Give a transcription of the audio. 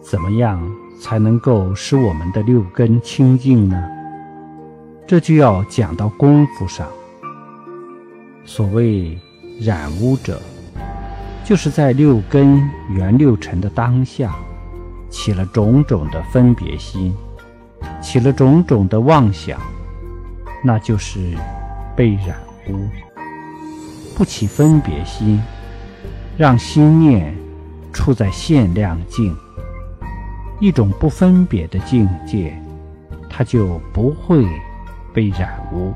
怎么样才能够使我们的六根清净呢？这就要讲到功夫上。所谓染污者就是在六根原六尘的当下起了种种的分别心起了种种的妄想那就是被染污。不起分别心让心念处在限量境，一种不分别的境界，它就不会被染污。